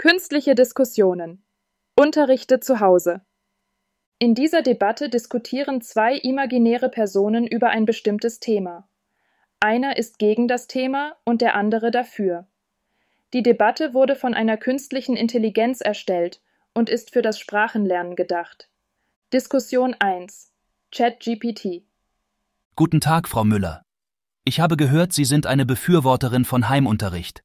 Künstliche Diskussionen. Unterrichte zu Hause. In dieser Debatte diskutieren zwei imaginäre Personen über ein bestimmtes Thema. Einer ist gegen das Thema und der andere dafür. Die Debatte wurde von einer künstlichen Intelligenz erstellt und ist für das Sprachenlernen gedacht. Diskussion 1 ChatGPT Guten Tag, Frau Müller. Ich habe gehört, Sie sind eine Befürworterin von Heimunterricht.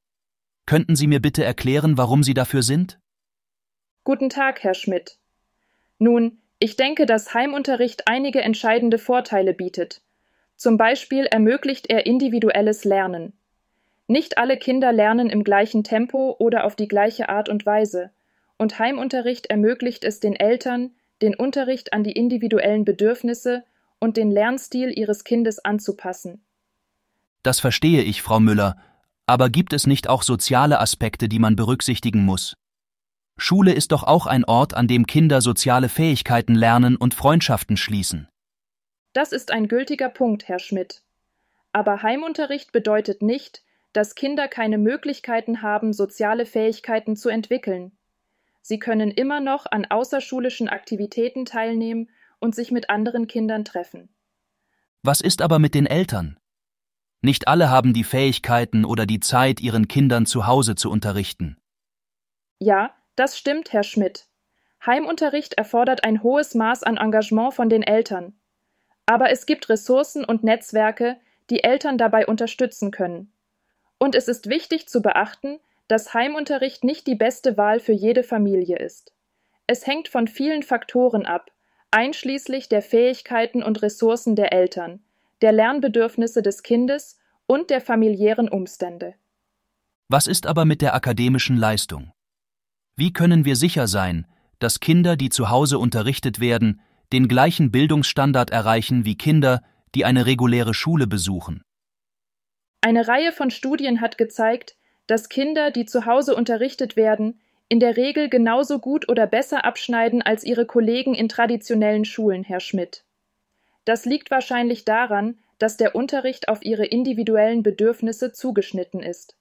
Könnten Sie mir bitte erklären, warum Sie dafür sind? Guten Tag, Herr Schmidt. Nun, ich denke, dass Heimunterricht einige entscheidende Vorteile bietet. Zum Beispiel ermöglicht er individuelles Lernen. Nicht alle Kinder lernen im gleichen Tempo oder auf die gleiche Art und Weise, und Heimunterricht ermöglicht es den Eltern, den Unterricht an die individuellen Bedürfnisse und den Lernstil ihres Kindes anzupassen. Das verstehe ich, Frau Müller, aber gibt es nicht auch soziale Aspekte, die man berücksichtigen muss? Schule ist doch auch ein Ort, an dem Kinder soziale Fähigkeiten lernen und Freundschaften schließen. Das ist ein gültiger Punkt, Herr Schmidt. Aber Heimunterricht bedeutet nicht, dass Kinder keine Möglichkeiten haben, soziale Fähigkeiten zu entwickeln. Sie können immer noch an außerschulischen Aktivitäten teilnehmen und sich mit anderen Kindern treffen. Was ist aber mit den Eltern? Nicht alle haben die Fähigkeiten oder die Zeit, ihren Kindern zu Hause zu unterrichten. Ja, das stimmt, Herr Schmidt. Heimunterricht erfordert ein hohes Maß an Engagement von den Eltern. Aber es gibt Ressourcen und Netzwerke, die Eltern dabei unterstützen können. Und es ist wichtig zu beachten, dass Heimunterricht nicht die beste Wahl für jede Familie ist. Es hängt von vielen Faktoren ab, einschließlich der Fähigkeiten und Ressourcen der Eltern, der Lernbedürfnisse des Kindes und der familiären Umstände. Was ist aber mit der akademischen Leistung? Wie können wir sicher sein, dass Kinder, die zu Hause unterrichtet werden, den gleichen Bildungsstandard erreichen wie Kinder, die eine reguläre Schule besuchen? Eine Reihe von Studien hat gezeigt, dass Kinder, die zu Hause unterrichtet werden, in der Regel genauso gut oder besser abschneiden als ihre Kollegen in traditionellen Schulen, Herr Schmidt. Das liegt wahrscheinlich daran, dass der Unterricht auf ihre individuellen Bedürfnisse zugeschnitten ist.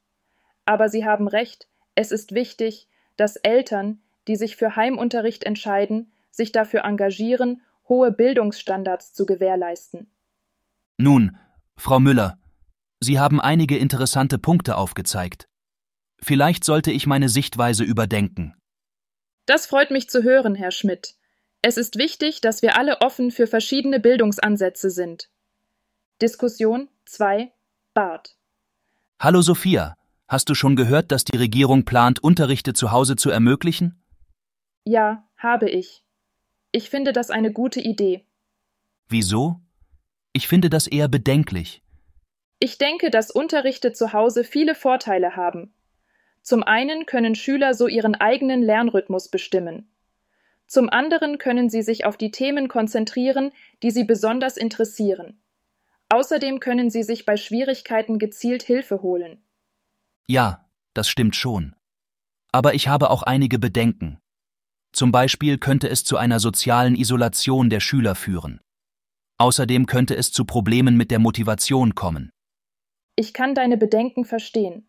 Aber Sie haben recht, es ist wichtig, dass Eltern, die sich für Heimunterricht entscheiden, sich dafür engagieren, hohe Bildungsstandards zu gewährleisten. Nun, Frau Müller, Sie haben einige interessante Punkte aufgezeigt. Vielleicht sollte ich meine Sichtweise überdenken. Das freut mich zu hören, Herr Schmidt. Es ist wichtig, dass wir alle offen für verschiedene Bildungsansätze sind. Diskussion 2 Bart Hallo Sophia, Hast du schon gehört, dass die Regierung plant, Unterrichte zu Hause zu ermöglichen? Ja, habe ich. Ich finde das eine gute Idee. Wieso? Ich finde das eher bedenklich. Ich denke, dass Unterrichte zu Hause viele Vorteile haben. Zum einen können Schüler so ihren eigenen Lernrhythmus bestimmen. Zum anderen können sie sich auf die Themen konzentrieren, die sie besonders interessieren. Außerdem können sie sich bei Schwierigkeiten gezielt Hilfe holen. Ja, das stimmt schon. Aber ich habe auch einige Bedenken. Zum Beispiel könnte es zu einer sozialen Isolation der Schüler führen. Außerdem könnte es zu Problemen mit der Motivation kommen. Ich kann deine Bedenken verstehen.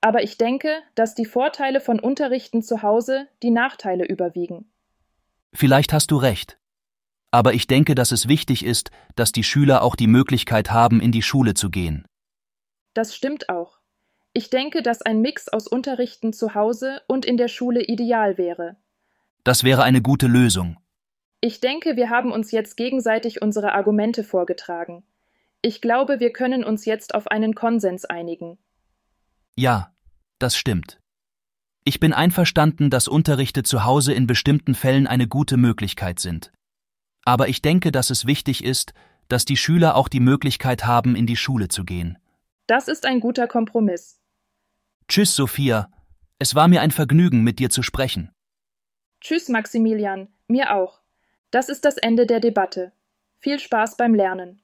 Aber ich denke, dass die Vorteile von Unterrichten zu Hause die Nachteile überwiegen. Vielleicht hast du recht. Aber ich denke, dass es wichtig ist, dass die Schüler auch die Möglichkeit haben, in die Schule zu gehen. Das stimmt auch. Ich denke, dass ein Mix aus Unterrichten zu Hause und in der Schule ideal wäre. Das wäre eine gute Lösung. Ich denke, wir haben uns jetzt gegenseitig unsere Argumente vorgetragen. Ich glaube, wir können uns jetzt auf einen Konsens einigen. Ja, das stimmt. Ich bin einverstanden, dass Unterrichte zu Hause in bestimmten Fällen eine gute Möglichkeit sind. Aber ich denke, dass es wichtig ist, dass die Schüler auch die Möglichkeit haben, in die Schule zu gehen. Das ist ein guter Kompromiss. Tschüss, Sophia. Es war mir ein Vergnügen, mit dir zu sprechen. Tschüss, Maximilian. Mir auch. Das ist das Ende der Debatte. Viel Spaß beim Lernen.